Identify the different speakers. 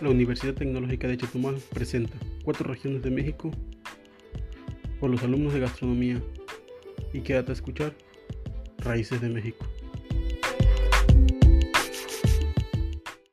Speaker 1: La Universidad Tecnológica de Chetumal presenta cuatro regiones de México por los alumnos de gastronomía y quédate a escuchar Raíces de México.